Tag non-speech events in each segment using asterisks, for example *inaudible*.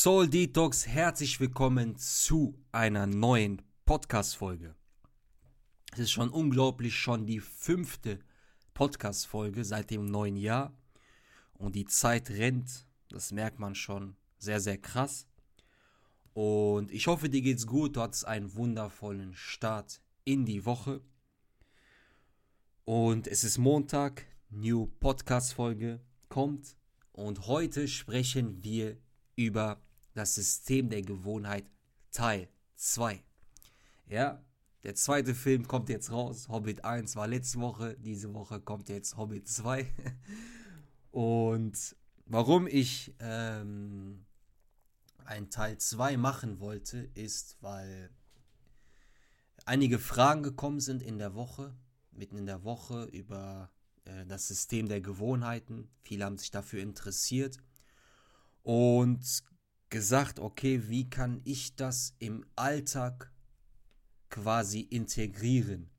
Soul Detox, herzlich willkommen zu einer neuen Podcast-Folge. Es ist schon unglaublich, schon die fünfte Podcast-Folge seit dem neuen Jahr. Und die Zeit rennt, das merkt man schon sehr, sehr krass. Und ich hoffe, dir geht's gut, du hattest einen wundervollen Start in die Woche. Und es ist Montag, New Podcast-Folge kommt. Und heute sprechen wir über das System der Gewohnheit Teil 2. Ja, der zweite Film kommt jetzt raus. Hobbit 1 war letzte Woche, diese Woche kommt jetzt Hobbit 2. *laughs* Und warum ich ähm, ein Teil 2 machen wollte, ist, weil einige Fragen gekommen sind in der Woche, mitten in der Woche über äh, das System der Gewohnheiten. Viele haben sich dafür interessiert und gesagt, okay, wie kann ich das im Alltag quasi integrieren?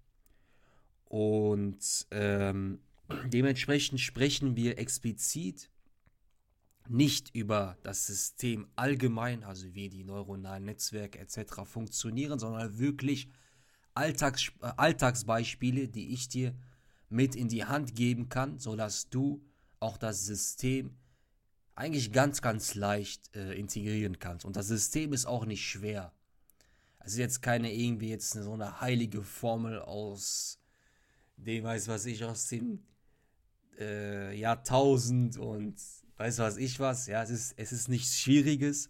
Und ähm, dementsprechend sprechen wir explizit nicht über das System allgemein, also wie die neuronalen Netzwerke etc. funktionieren, sondern wirklich Alltags, äh, Alltagsbeispiele, die ich dir mit in die Hand geben kann, sodass du auch das System eigentlich ganz, ganz leicht äh, integrieren kannst. Und das System ist auch nicht schwer. Es ist jetzt keine irgendwie jetzt so eine heilige Formel aus dem, weiß was ich, aus dem äh, Jahrtausend und weiß was ich was. Ja, es ist, es ist nichts Schwieriges.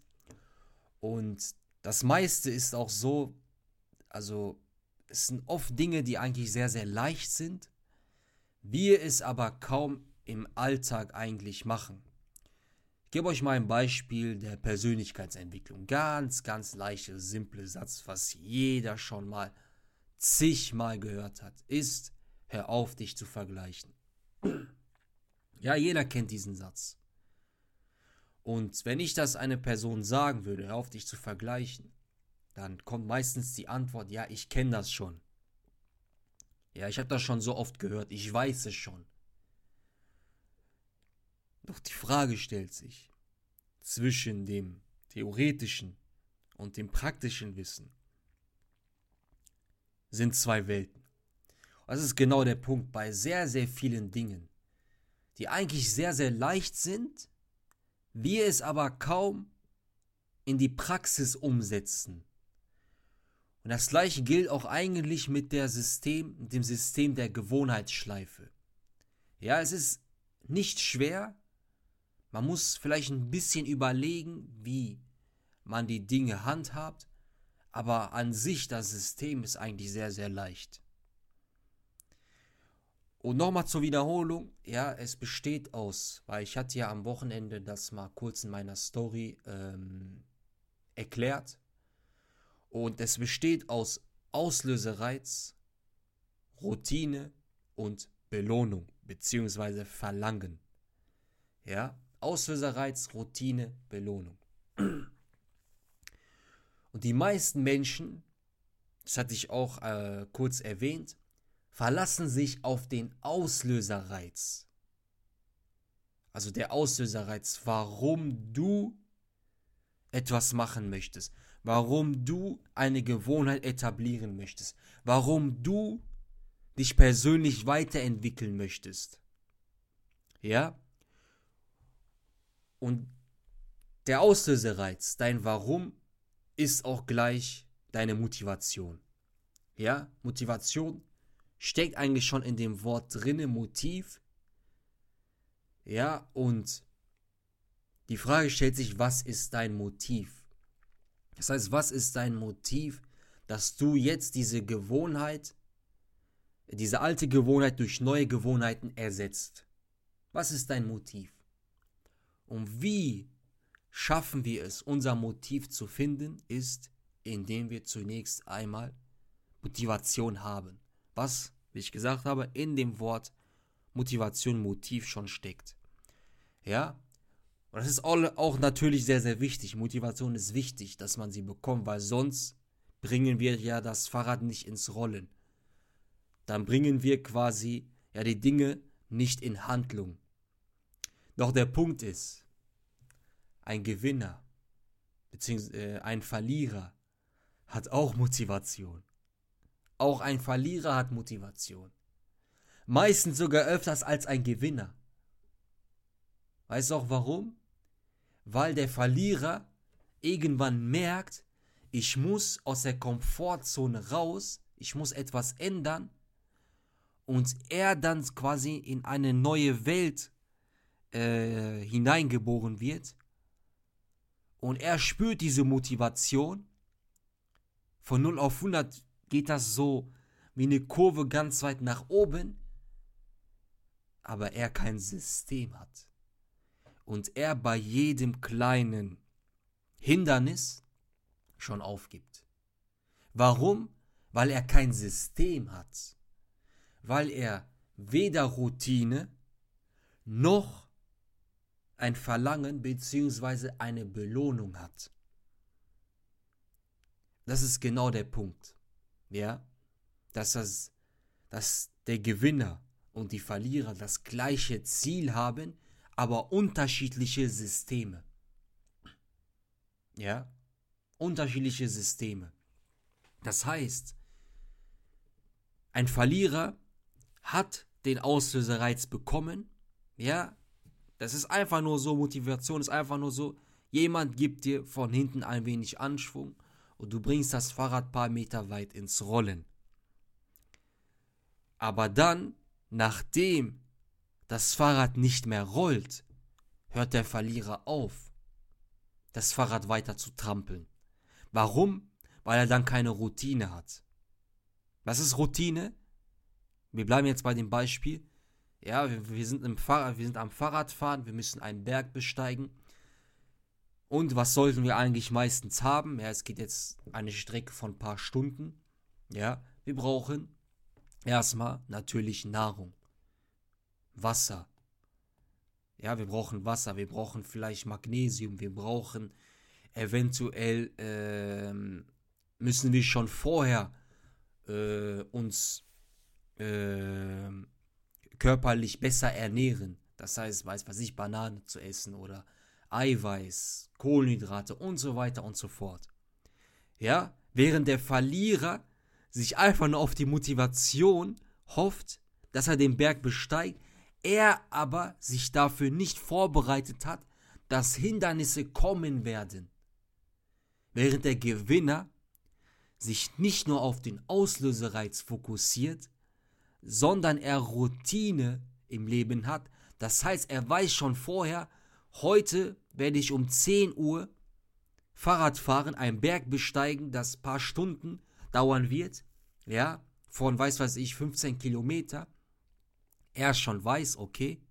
Und das meiste ist auch so, also es sind oft Dinge, die eigentlich sehr, sehr leicht sind, wir es aber kaum im Alltag eigentlich machen. Gebe euch mal ein Beispiel der Persönlichkeitsentwicklung. Ganz, ganz leichter, simpler Satz, was jeder schon mal zigmal gehört hat, ist, hör auf, dich zu vergleichen. Ja, jeder kennt diesen Satz. Und wenn ich das einer Person sagen würde, hör auf, dich zu vergleichen, dann kommt meistens die Antwort, ja, ich kenne das schon. Ja, ich habe das schon so oft gehört, ich weiß es schon. Doch die Frage stellt sich zwischen dem theoretischen und dem praktischen Wissen sind zwei Welten. das ist genau der Punkt bei sehr, sehr vielen Dingen, die eigentlich sehr, sehr leicht sind, wir es aber kaum in die Praxis umsetzen. Und das gleiche gilt auch eigentlich mit der System, dem System der Gewohnheitsschleife. Ja, es ist nicht schwer, man muss vielleicht ein bisschen überlegen, wie man die Dinge handhabt, aber an sich das System ist eigentlich sehr, sehr leicht. Und nochmal zur Wiederholung, ja, es besteht aus, weil ich hatte ja am Wochenende das mal kurz in meiner Story ähm, erklärt. Und es besteht aus Auslösereiz, Routine und Belohnung bzw. Verlangen. Ja, Auslöserreiz, Routine, Belohnung. Und die meisten Menschen, das hatte ich auch äh, kurz erwähnt, verlassen sich auf den Auslöserreiz. Also der Auslöserreiz, warum du etwas machen möchtest, warum du eine Gewohnheit etablieren möchtest, warum du dich persönlich weiterentwickeln möchtest. Ja? Und der Auslösereiz, dein Warum, ist auch gleich deine Motivation. Ja, Motivation steckt eigentlich schon in dem Wort drinne, Motiv. Ja, und die Frage stellt sich, was ist dein Motiv? Das heißt, was ist dein Motiv, dass du jetzt diese Gewohnheit, diese alte Gewohnheit durch neue Gewohnheiten ersetzt? Was ist dein Motiv? Und wie schaffen wir es, unser Motiv zu finden, ist, indem wir zunächst einmal Motivation haben. Was, wie ich gesagt habe, in dem Wort Motivation, Motiv schon steckt. Ja? Und das ist auch natürlich sehr, sehr wichtig. Motivation ist wichtig, dass man sie bekommt, weil sonst bringen wir ja das Fahrrad nicht ins Rollen. Dann bringen wir quasi ja die Dinge nicht in Handlung. Doch der Punkt ist, ein Gewinner beziehungsweise äh, ein Verlierer hat auch Motivation. Auch ein Verlierer hat Motivation. Meistens sogar öfters als ein Gewinner. Weißt du auch warum? Weil der Verlierer irgendwann merkt, ich muss aus der Komfortzone raus, ich muss etwas ändern und er dann quasi in eine neue Welt äh, hineingeboren wird und er spürt diese Motivation. Von 0 auf 100 geht das so wie eine Kurve ganz weit nach oben, aber er kein System hat. Und er bei jedem kleinen Hindernis schon aufgibt. Warum? Weil er kein System hat. Weil er weder Routine noch ein Verlangen bzw. eine Belohnung hat. Das ist genau der Punkt. Ja? Dass, das, dass der Gewinner und die Verlierer das gleiche Ziel haben, aber unterschiedliche Systeme. Ja? Unterschiedliche Systeme. Das heißt, ein Verlierer hat den Auslösereiz bekommen, ja, das ist einfach nur so, Motivation ist einfach nur so, jemand gibt dir von hinten ein wenig Anschwung und du bringst das Fahrrad paar Meter weit ins Rollen. Aber dann, nachdem das Fahrrad nicht mehr rollt, hört der Verlierer auf, das Fahrrad weiter zu trampeln. Warum? Weil er dann keine Routine hat. Was ist Routine? Wir bleiben jetzt bei dem Beispiel. Ja, wir, wir, sind im Fahrrad, wir sind am Fahrradfahren, wir müssen einen Berg besteigen. Und was sollten wir eigentlich meistens haben? Ja, es geht jetzt eine Strecke von ein paar Stunden. Ja, wir brauchen erstmal natürlich Nahrung. Wasser. Ja, wir brauchen Wasser, wir brauchen vielleicht Magnesium, wir brauchen eventuell, äh, müssen wir schon vorher äh, uns äh, körperlich besser ernähren. Das heißt, weiß was ich, Banane zu essen oder Eiweiß, Kohlenhydrate und so weiter und so fort. Ja, während der Verlierer sich einfach nur auf die Motivation hofft, dass er den Berg besteigt, er aber sich dafür nicht vorbereitet hat, dass Hindernisse kommen werden. Während der Gewinner sich nicht nur auf den Auslösereiz fokussiert, sondern er Routine im Leben hat. Das heißt, er weiß schon vorher, heute werde ich um 10 Uhr Fahrrad fahren, einen Berg besteigen, das ein paar Stunden dauern wird, ja, von weiß weiß ich 15 Kilometer. Er schon weiß, okay,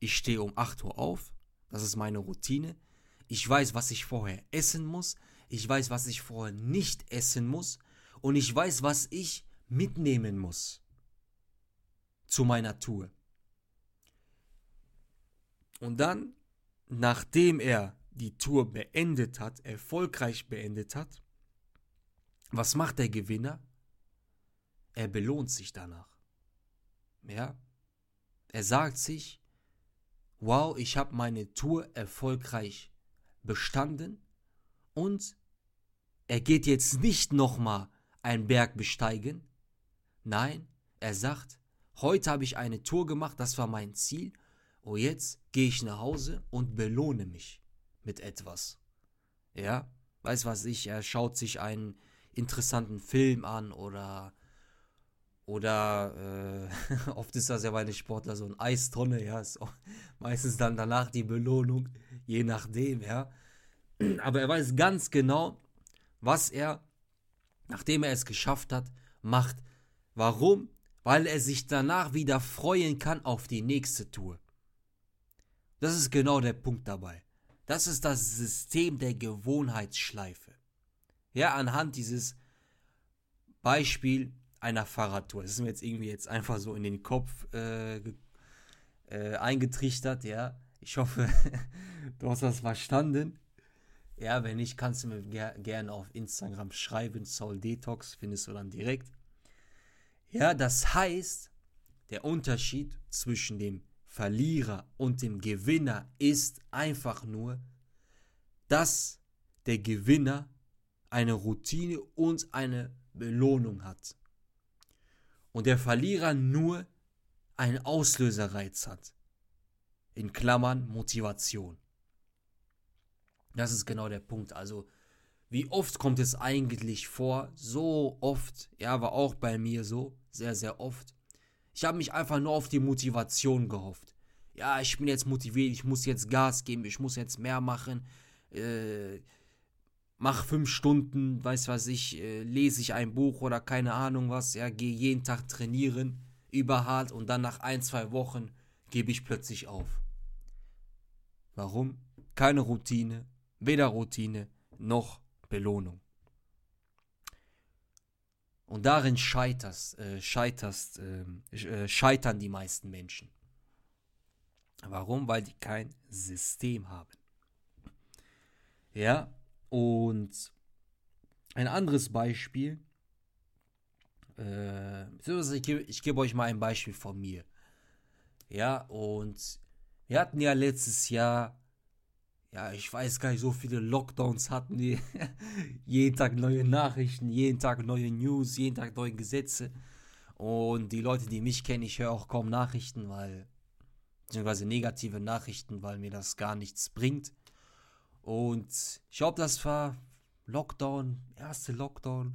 ich stehe um 8 Uhr auf, das ist meine Routine. Ich weiß, was ich vorher essen muss. Ich weiß, was ich vorher nicht essen muss. Und ich weiß, was ich mitnehmen muss zu meiner Tour. Und dann, nachdem er die Tour beendet hat, erfolgreich beendet hat, was macht der Gewinner? Er belohnt sich danach. Ja? Er sagt sich, wow, ich habe meine Tour erfolgreich bestanden und er geht jetzt nicht nochmal einen Berg besteigen. Nein, er sagt, Heute habe ich eine Tour gemacht, das war mein Ziel. Und oh, jetzt gehe ich nach Hause und belohne mich mit etwas. Ja, weiß was ich, er schaut sich einen interessanten Film an oder oder äh, *laughs* oft ist das ja bei den Sportler so ein Eistonne, ja, ist meistens dann danach die Belohnung, je nachdem, ja. *clears throat* Aber er weiß ganz genau, was er, nachdem er es geschafft hat, macht. Warum? Weil er sich danach wieder freuen kann auf die nächste Tour. Das ist genau der Punkt dabei. Das ist das System der Gewohnheitsschleife. Ja, anhand dieses Beispiel einer Fahrradtour. Das ist mir jetzt irgendwie jetzt einfach so in den Kopf äh, äh, eingetrichtert, ja. Ich hoffe, *laughs* du hast das verstanden. Ja, wenn nicht, kannst du mir ger gerne auf Instagram schreiben. Soul Detox findest du dann direkt. Ja, das heißt, der Unterschied zwischen dem Verlierer und dem Gewinner ist einfach nur, dass der Gewinner eine Routine und eine Belohnung hat. Und der Verlierer nur einen Auslöserreiz hat. In Klammern Motivation. Das ist genau der Punkt. Also, wie oft kommt es eigentlich vor? So oft. Ja, war auch bei mir so. Sehr, sehr oft. Ich habe mich einfach nur auf die Motivation gehofft. Ja, ich bin jetzt motiviert, ich muss jetzt Gas geben, ich muss jetzt mehr machen. Äh, mach fünf Stunden, weiß was ich, äh, lese ich ein Buch oder keine Ahnung was, ja, gehe jeden Tag trainieren, überhart und dann nach ein, zwei Wochen gebe ich plötzlich auf. Warum? Keine Routine, weder Routine noch Belohnung. Und darin scheiterst, äh, scheiterst, ähm, äh, scheitern die meisten Menschen. Warum? Weil die kein System haben. Ja, und ein anderes Beispiel, äh, ich gebe, ich gebe euch mal ein Beispiel von mir. Ja, und wir hatten ja letztes Jahr, ja, ich weiß gar nicht, so viele Lockdowns hatten wir. *laughs* jeden Tag neue Nachrichten, jeden Tag neue News, jeden Tag neue Gesetze. Und die Leute, die mich kennen, ich höre auch kaum Nachrichten, weil, beziehungsweise negative Nachrichten, weil mir das gar nichts bringt. Und ich glaube, das war Lockdown, erste Lockdown,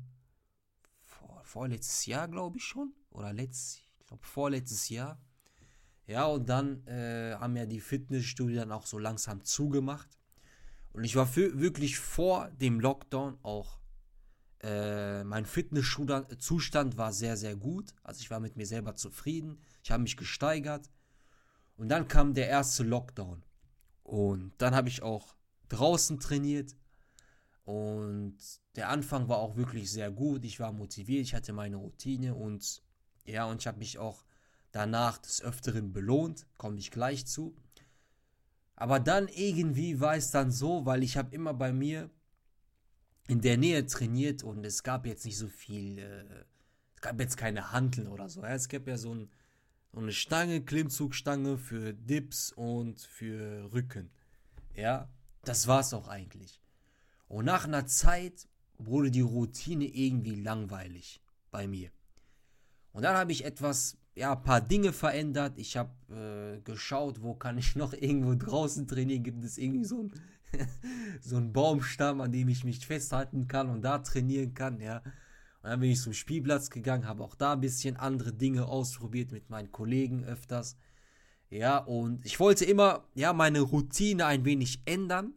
vor, vorletztes Jahr, glaube ich schon. Oder letztes, ich glaube, vorletztes Jahr. Ja, und dann äh, haben ja die Fitnessstudien dann auch so langsam zugemacht. Und ich war für, wirklich vor dem Lockdown auch. Äh, mein Fitnesszustand war sehr, sehr gut. Also ich war mit mir selber zufrieden. Ich habe mich gesteigert. Und dann kam der erste Lockdown. Und dann habe ich auch draußen trainiert. Und der Anfang war auch wirklich sehr gut. Ich war motiviert, ich hatte meine Routine und ja, und ich habe mich auch danach des Öfteren belohnt, komme ich gleich zu. Aber dann irgendwie war es dann so, weil ich habe immer bei mir in der Nähe trainiert und es gab jetzt nicht so viel, äh, es gab jetzt keine Handeln oder so. Es gab ja so, ein, so eine Stange, Klimmzugstange für Dips und für Rücken. Ja, das war's auch eigentlich. Und nach einer Zeit wurde die Routine irgendwie langweilig bei mir. Und dann habe ich etwas, ja, paar Dinge verändert. Ich habe äh, geschaut, wo kann ich noch *laughs* irgendwo draußen trainieren. Gibt es irgendwie so einen *laughs* so Baumstamm, an dem ich mich festhalten kann und da trainieren kann, ja. Und dann bin ich zum Spielplatz gegangen, habe auch da ein bisschen andere Dinge ausprobiert mit meinen Kollegen öfters. Ja, und ich wollte immer, ja, meine Routine ein wenig ändern,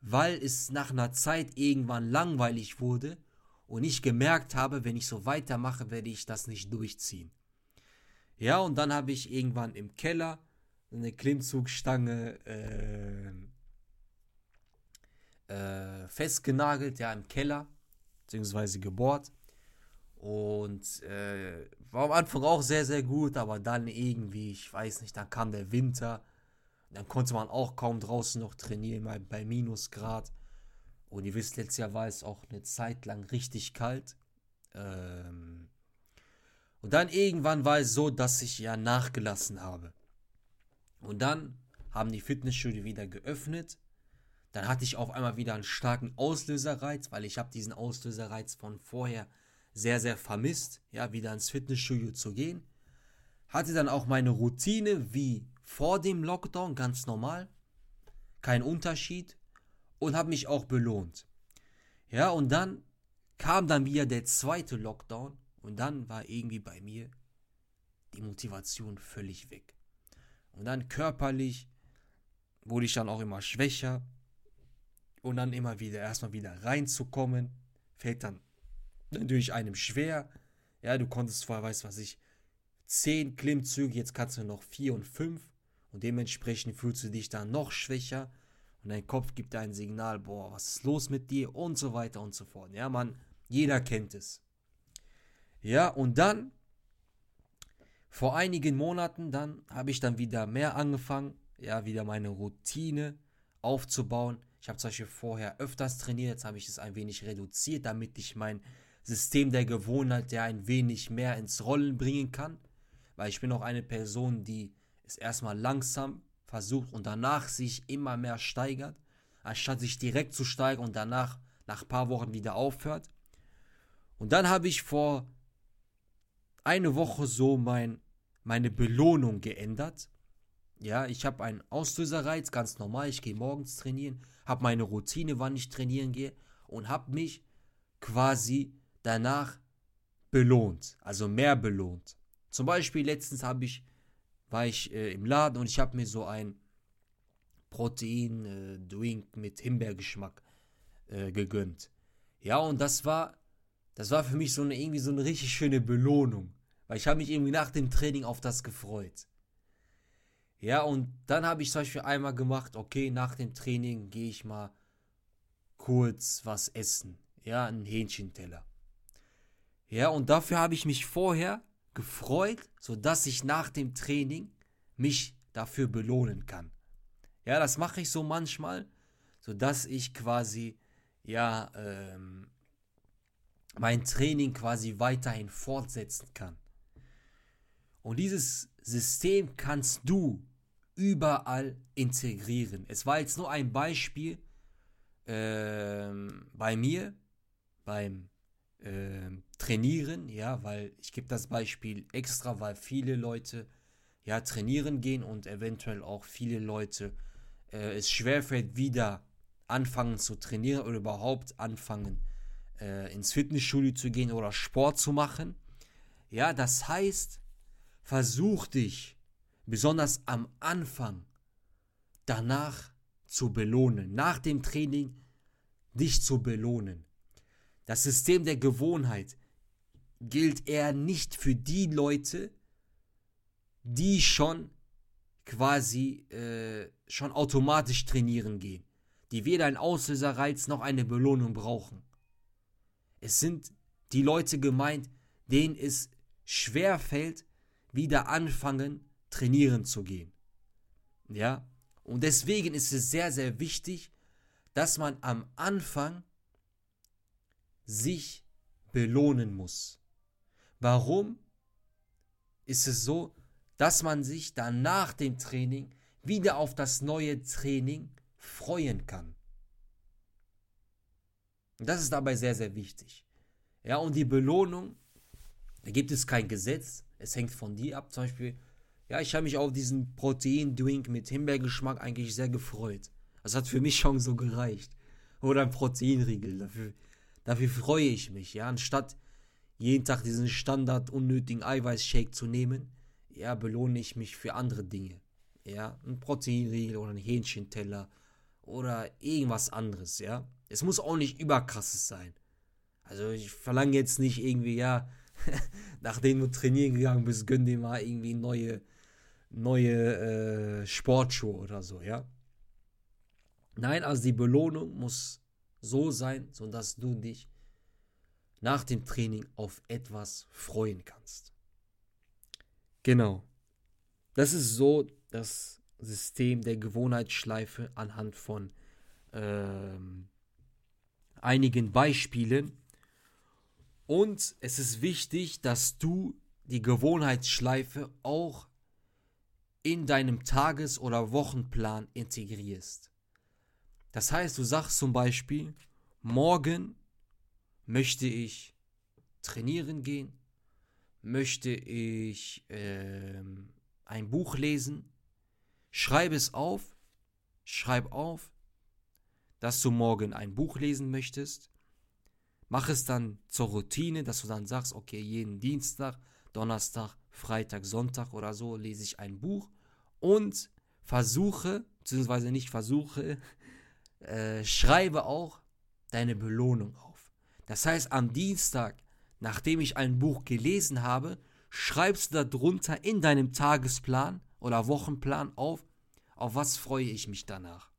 weil es nach einer Zeit irgendwann langweilig wurde und ich gemerkt habe, wenn ich so weitermache, werde ich das nicht durchziehen. Ja, und dann habe ich irgendwann im Keller eine Klimmzugstange äh, äh, festgenagelt, ja, im Keller, beziehungsweise gebohrt. Und äh, war am Anfang auch sehr, sehr gut, aber dann irgendwie, ich weiß nicht, dann kam der Winter. Dann konnte man auch kaum draußen noch trainieren, bei, bei Minusgrad. Und ihr wisst, letztes Jahr war es auch eine Zeit lang richtig kalt. Ähm und dann irgendwann war es so, dass ich ja nachgelassen habe. Und dann haben die Fitnessstudio wieder geöffnet. Dann hatte ich auf einmal wieder einen starken Auslöserreiz, weil ich habe diesen Auslöserreiz von vorher sehr, sehr vermisst, ja, wieder ins Fitnessstudio zu gehen. Hatte dann auch meine Routine wie vor dem Lockdown, ganz normal. Kein Unterschied. Und habe mich auch belohnt. Ja, und dann kam dann wieder der zweite Lockdown. Und dann war irgendwie bei mir die Motivation völlig weg. Und dann körperlich wurde ich dann auch immer schwächer. Und dann immer wieder, erstmal wieder reinzukommen, fällt dann natürlich einem schwer. Ja, du konntest vorher, weißt was ich, 10 Klimmzüge, jetzt kannst du noch 4 und 5 und dementsprechend fühlst du dich dann noch schwächer und dein Kopf gibt dir ein Signal, boah, was ist los mit dir und so weiter und so fort. Ja, man, jeder kennt es. Ja, und dann, vor einigen Monaten, dann habe ich dann wieder mehr angefangen, ja, wieder meine Routine aufzubauen. Ich habe zum Beispiel vorher öfters trainiert, jetzt habe ich es ein wenig reduziert, damit ich mein System der Gewohnheit ja ein wenig mehr ins Rollen bringen kann. Weil ich bin auch eine Person, die es erstmal langsam versucht und danach sich immer mehr steigert. anstatt sich direkt zu steigern und danach nach ein paar Wochen wieder aufhört. Und dann habe ich vor eine Woche so mein, meine Belohnung geändert. Ja, ich habe einen Auslöserreiz, ganz normal. Ich gehe morgens trainieren, habe meine Routine, wann ich trainieren gehe und habe mich quasi danach belohnt, also mehr belohnt. Zum Beispiel letztens habe ich, war ich äh, im Laden und ich habe mir so ein Protein-Drink äh, mit Himbeergeschmack äh, gegönnt. Ja, und das war, das war für mich so eine irgendwie so eine richtig schöne Belohnung, weil ich habe mich irgendwie nach dem Training auf das gefreut. Ja, und dann habe ich zum Beispiel einmal gemacht, okay, nach dem Training gehe ich mal kurz was essen. Ja, ein Hähnchenteller. Ja, und dafür habe ich mich vorher gefreut, sodass ich nach dem Training mich dafür belohnen kann. Ja, das mache ich so manchmal, sodass ich quasi, ja, ähm, mein Training quasi weiterhin fortsetzen kann. Und dieses System kannst du überall integrieren. Es war jetzt nur ein Beispiel ähm, bei mir, beim ähm, Trainieren, ja, weil ich gebe das Beispiel extra, weil viele Leute ja trainieren gehen und eventuell auch viele Leute äh, es schwerfällt, wieder anfangen zu trainieren oder überhaupt anfangen äh, ins Fitnessstudio zu gehen oder Sport zu machen. Ja, das heißt, versuch dich besonders am Anfang danach zu belohnen, nach dem Training dich zu belohnen. Das System der Gewohnheit gilt eher nicht für die Leute, die schon quasi äh, schon automatisch trainieren gehen, die weder einen Auslöserreiz noch eine Belohnung brauchen. Es sind die Leute gemeint, denen es schwer fällt, wieder anfangen trainieren zu gehen. Ja? Und deswegen ist es sehr, sehr wichtig, dass man am Anfang sich belohnen muss. Warum ist es so, dass man sich dann nach dem Training wieder auf das neue Training freuen kann? Das ist dabei sehr, sehr wichtig. Ja, und die Belohnung, da gibt es kein Gesetz, es hängt von dir ab. Zum Beispiel, ja, ich habe mich auf diesen Protein-Drink mit Himbeergeschmack eigentlich sehr gefreut. Das hat für mich schon so gereicht. Oder ein Proteinriegel. Dafür, dafür freue ich mich, ja. Anstatt jeden Tag diesen Standard unnötigen Eiweißshake zu nehmen, ja, belohne ich mich für andere Dinge. Ja, ein Proteinriegel oder ein Hähnchenteller oder irgendwas anderes, ja. Es muss auch nicht überkrasses sein. Also ich verlange jetzt nicht irgendwie, ja, *laughs* nachdem du trainieren gegangen bist, gönn dir mal irgendwie neue, neue äh, Sportschuhe oder so, ja. Nein, also die Belohnung muss so sein, sodass du dich nach dem Training auf etwas freuen kannst. Genau. Das ist so das System der Gewohnheitsschleife anhand von ähm, einigen Beispielen. Und es ist wichtig, dass du die Gewohnheitsschleife auch in deinem Tages- oder Wochenplan integrierst. Das heißt, du sagst zum Beispiel, morgen möchte ich trainieren gehen, möchte ich äh, ein Buch lesen, schreib es auf, schreib auf, dass du morgen ein Buch lesen möchtest Mach es dann zur Routine, dass du dann sagst, okay, jeden Dienstag, Donnerstag, Freitag, Sonntag oder so lese ich ein Buch und versuche, beziehungsweise nicht versuche, *laughs* äh, schreibe auch deine Belohnung auf. Das heißt, am Dienstag, nachdem ich ein Buch gelesen habe, schreibst du darunter in deinem Tagesplan oder Wochenplan auf, auf was freue ich mich danach.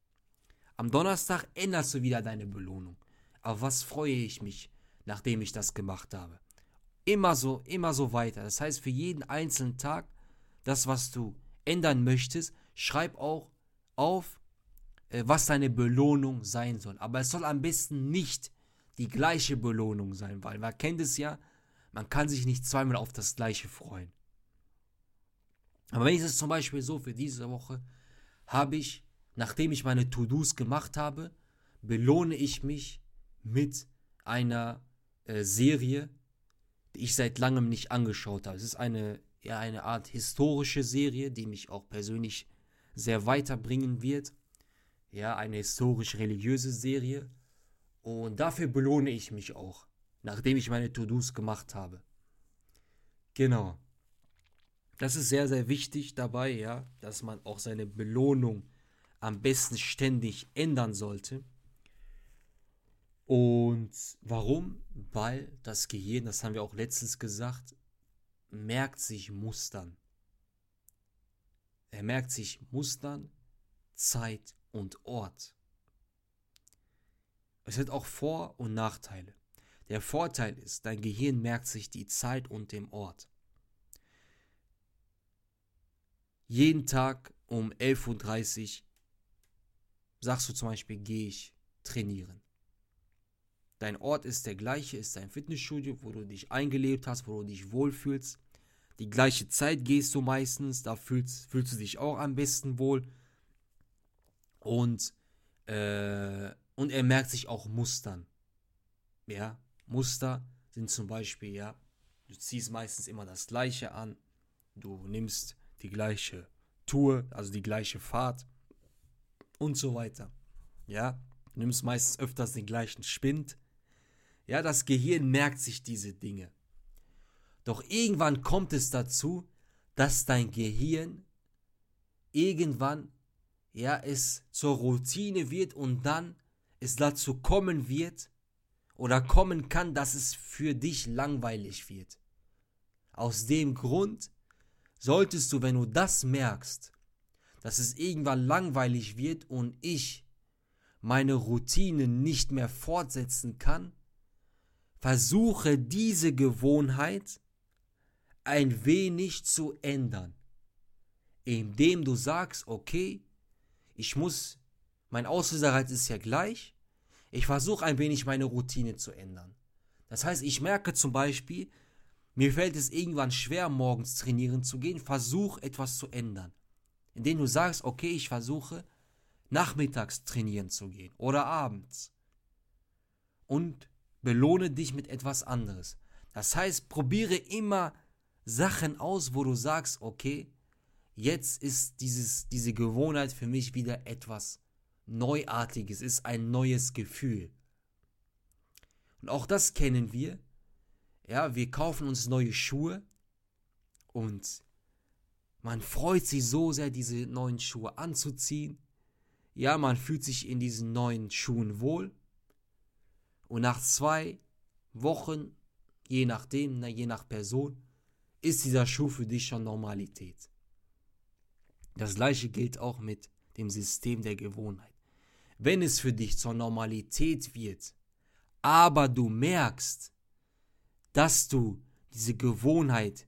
Am Donnerstag änderst du wieder deine Belohnung. Auf was freue ich mich, nachdem ich das gemacht habe? Immer so, immer so weiter. Das heißt, für jeden einzelnen Tag, das, was du ändern möchtest, schreib auch auf, äh, was deine Belohnung sein soll. Aber es soll am besten nicht die gleiche Belohnung sein, weil man kennt es ja, man kann sich nicht zweimal auf das gleiche freuen. Aber wenn ich es zum Beispiel so für diese Woche habe ich, nachdem ich meine To-Dos gemacht habe, belohne ich mich mit einer äh, Serie, die ich seit langem nicht angeschaut habe. Es ist eine, ja, eine Art historische Serie, die mich auch persönlich sehr weiterbringen wird. Ja, eine historisch-religiöse Serie. Und dafür belohne ich mich auch, nachdem ich meine To-Dos gemacht habe. Genau. Das ist sehr, sehr wichtig dabei, ja, dass man auch seine Belohnung am besten ständig ändern sollte. Und warum? Weil das Gehirn, das haben wir auch letztens gesagt, merkt sich Mustern. Er merkt sich Mustern, Zeit und Ort. Es hat auch Vor- und Nachteile. Der Vorteil ist, dein Gehirn merkt sich die Zeit und den Ort. Jeden Tag um 11.30 Uhr sagst du zum Beispiel, gehe ich trainieren. Dein Ort ist der gleiche, ist dein Fitnessstudio, wo du dich eingelebt hast, wo du dich wohlfühlst. Die gleiche Zeit gehst du meistens, da fühlst, fühlst du dich auch am besten wohl. Und, äh, und er merkt sich auch Mustern. Ja, Muster sind zum Beispiel, ja, du ziehst meistens immer das gleiche an, du nimmst die gleiche Tour, also die gleiche Fahrt und so weiter. Ja, du nimmst meistens öfters den gleichen Spind. Ja, das Gehirn merkt sich diese Dinge. Doch irgendwann kommt es dazu, dass dein Gehirn irgendwann ja es zur Routine wird und dann es dazu kommen wird oder kommen kann, dass es für dich langweilig wird. Aus dem Grund solltest du, wenn du das merkst, dass es irgendwann langweilig wird und ich meine Routine nicht mehr fortsetzen kann, versuche diese Gewohnheit ein wenig zu ändern, indem du sagst, okay, ich muss, mein Auslöserreiz ist ja gleich, ich versuche ein wenig meine Routine zu ändern. Das heißt, ich merke zum Beispiel, mir fällt es irgendwann schwer, morgens trainieren zu gehen, versuch etwas zu ändern indem du sagst, okay, ich versuche nachmittags trainieren zu gehen oder abends. Und belohne dich mit etwas anderes. Das heißt, probiere immer Sachen aus, wo du sagst, okay, jetzt ist dieses, diese Gewohnheit für mich wieder etwas Neuartiges, ist ein neues Gefühl. Und auch das kennen wir. Ja, wir kaufen uns neue Schuhe und man freut sich so sehr, diese neuen Schuhe anzuziehen. Ja, man fühlt sich in diesen neuen Schuhen wohl. Und nach zwei Wochen, je nachdem, je nach Person, ist dieser Schuh für dich schon Normalität. Das gleiche gilt auch mit dem System der Gewohnheit. Wenn es für dich zur Normalität wird, aber du merkst, dass du diese Gewohnheit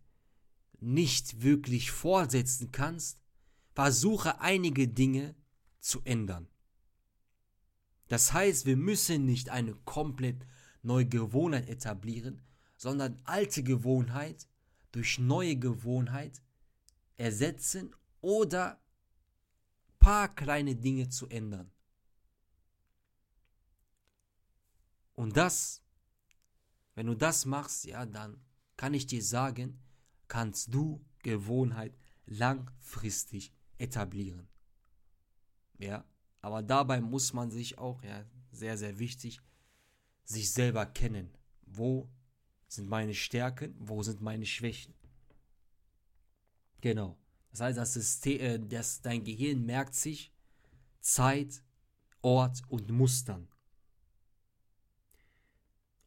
nicht wirklich fortsetzen kannst, versuche einige Dinge zu ändern. Das heißt, wir müssen nicht eine komplett neue Gewohnheit etablieren, sondern alte Gewohnheit durch neue Gewohnheit ersetzen oder paar kleine Dinge zu ändern. Und das, wenn du das machst, ja, dann kann ich dir sagen, kannst du Gewohnheit langfristig etablieren. Ja, aber dabei muss man sich auch, ja, sehr, sehr wichtig, sich selber kennen. Wo sind meine Stärken, wo sind meine Schwächen? Genau. Das heißt, das System, äh, das, dein Gehirn merkt sich Zeit, Ort und Mustern.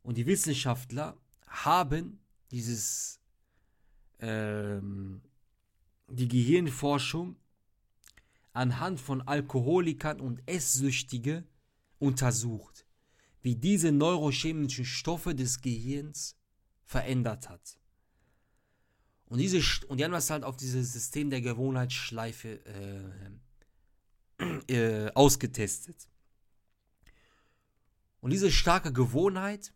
Und die Wissenschaftler haben dieses ähm, die Gehirnforschung anhand von Alkoholikern und Esssüchtige untersucht, wie diese neurochemischen Stoffe des Gehirns verändert hat. Und, diese, und die haben das halt auf dieses System der Gewohnheitsschleife äh, äh, ausgetestet. Und diese starke Gewohnheit,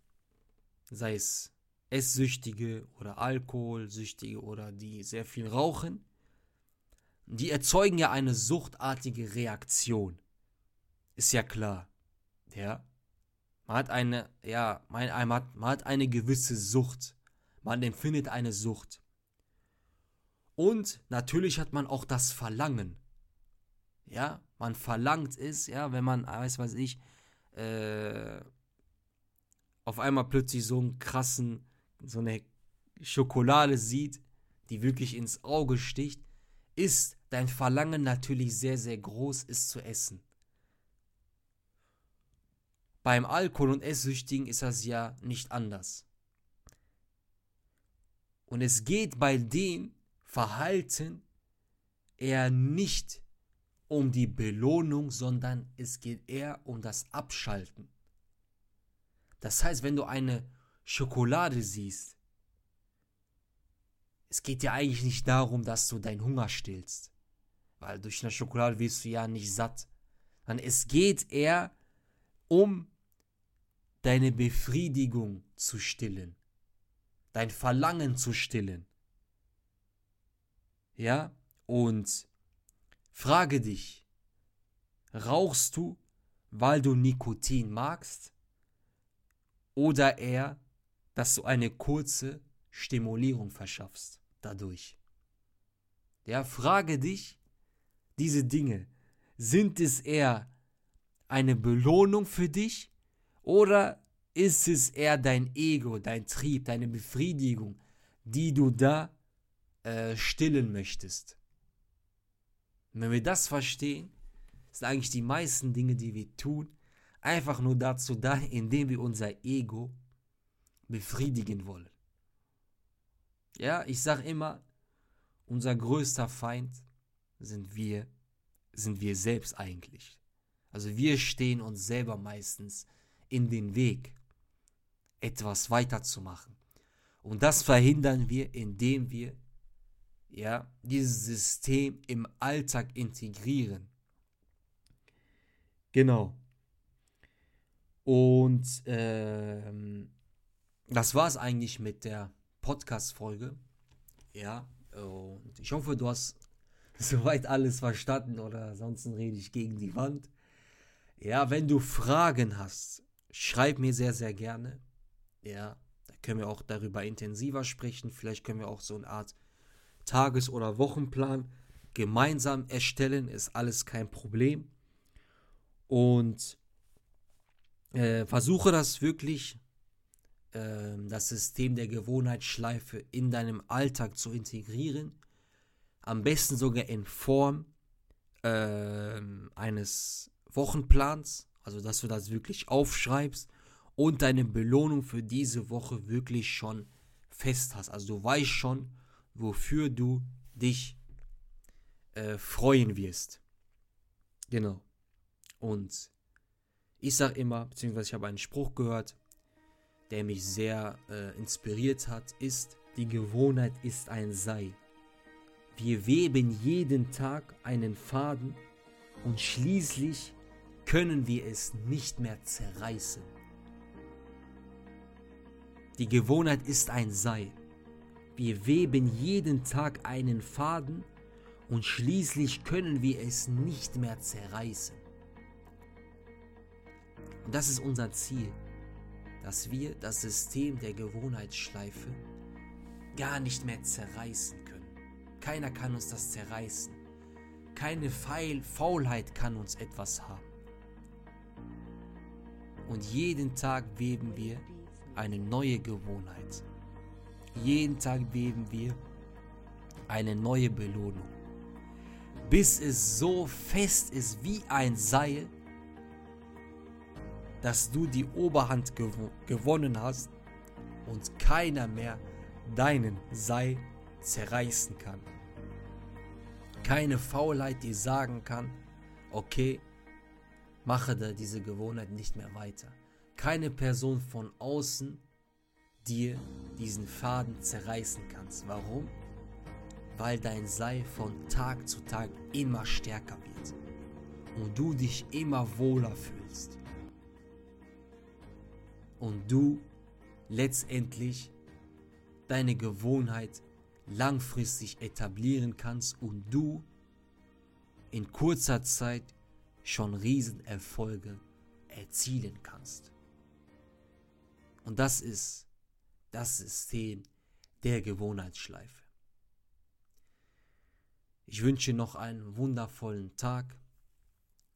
sei es Esssüchtige oder Alkoholsüchtige oder die sehr viel rauchen, die erzeugen ja eine suchtartige Reaktion. Ist ja klar. Ja. Man hat eine, ja, man, hat, man hat eine gewisse Sucht. Man empfindet eine Sucht. Und natürlich hat man auch das Verlangen. Ja, man verlangt es, ja, wenn man, weiß was ich, äh, auf einmal plötzlich so einen krassen, so eine Schokolade sieht, die wirklich ins Auge sticht, ist dein Verlangen natürlich sehr, sehr groß, es zu essen. Beim Alkohol- und Esssüchtigen ist das ja nicht anders. Und es geht bei dem Verhalten eher nicht um die Belohnung, sondern es geht eher um das Abschalten. Das heißt, wenn du eine Schokolade siehst, es geht ja eigentlich nicht darum, dass du deinen Hunger stillst. Weil durch eine Schokolade wirst du ja nicht satt. Sondern es geht eher um deine Befriedigung zu stillen. Dein Verlangen zu stillen. Ja? Und frage dich, rauchst du, weil du Nikotin magst? Oder eher, dass du eine kurze Stimulierung verschaffst dadurch. Ja, frage dich diese Dinge. Sind es eher eine Belohnung für dich oder ist es eher dein Ego, dein Trieb, deine Befriedigung, die du da äh, stillen möchtest? Wenn wir das verstehen, sind eigentlich die meisten Dinge, die wir tun, einfach nur dazu da, indem wir unser Ego befriedigen wollen. Ja, ich sag immer, unser größter Feind sind wir, sind wir selbst eigentlich. Also wir stehen uns selber meistens in den Weg, etwas weiterzumachen. Und das verhindern wir, indem wir ja, dieses System im Alltag integrieren. Genau. Und ähm, das war es eigentlich mit der Podcast-Folge. Ja, und ich hoffe, du hast *laughs* soweit alles verstanden oder ansonsten rede ich gegen die Wand. Ja, wenn du Fragen hast, schreib mir sehr, sehr gerne. Ja, da können wir auch darüber intensiver sprechen. Vielleicht können wir auch so eine Art Tages- oder Wochenplan gemeinsam erstellen. Ist alles kein Problem. Und äh, versuche das wirklich ähm, das System der Gewohnheitsschleife in deinem Alltag zu integrieren. Am besten sogar in Form äh, eines Wochenplans, also dass du das wirklich aufschreibst und deine Belohnung für diese Woche wirklich schon fest hast. Also du weißt schon, wofür du dich äh, freuen wirst. Genau. Und ich sage immer, beziehungsweise ich habe einen Spruch gehört, der mich sehr äh, inspiriert hat, ist, die Gewohnheit ist ein Seil. Wir weben jeden Tag einen Faden und schließlich können wir es nicht mehr zerreißen. Die Gewohnheit ist ein Seil. Wir weben jeden Tag einen Faden und schließlich können wir es nicht mehr zerreißen. Und das ist unser Ziel dass wir das System der Gewohnheitsschleife gar nicht mehr zerreißen können. Keiner kann uns das zerreißen. Keine Feil Faulheit kann uns etwas haben. Und jeden Tag weben wir eine neue Gewohnheit. Jeden Tag weben wir eine neue Belohnung. Bis es so fest ist wie ein Seil, dass du die Oberhand gew gewonnen hast und keiner mehr deinen Seil zerreißen kann. Keine Faulheit, die sagen kann, okay, mache da diese Gewohnheit nicht mehr weiter. Keine Person von außen dir diesen Faden zerreißen kannst. Warum? Weil dein Seil von Tag zu Tag immer stärker wird und du dich immer wohler fühlst und du letztendlich deine Gewohnheit langfristig etablieren kannst und du in kurzer Zeit schon Riesenerfolge erzielen kannst. Und das ist das System der Gewohnheitsschleife. Ich wünsche noch einen wundervollen Tag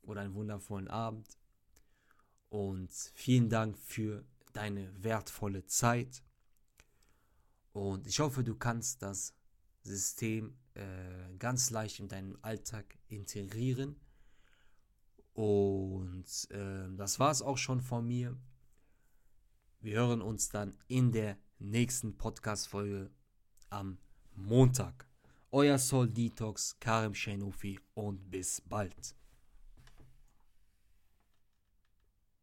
oder einen wundervollen Abend und vielen Dank für deine wertvolle Zeit. Und ich hoffe, du kannst das System äh, ganz leicht in deinen Alltag integrieren. Und äh, das war es auch schon von mir. Wir hören uns dann in der nächsten Podcast-Folge am Montag. Euer Soul Detox, Karim Shenofi und bis bald.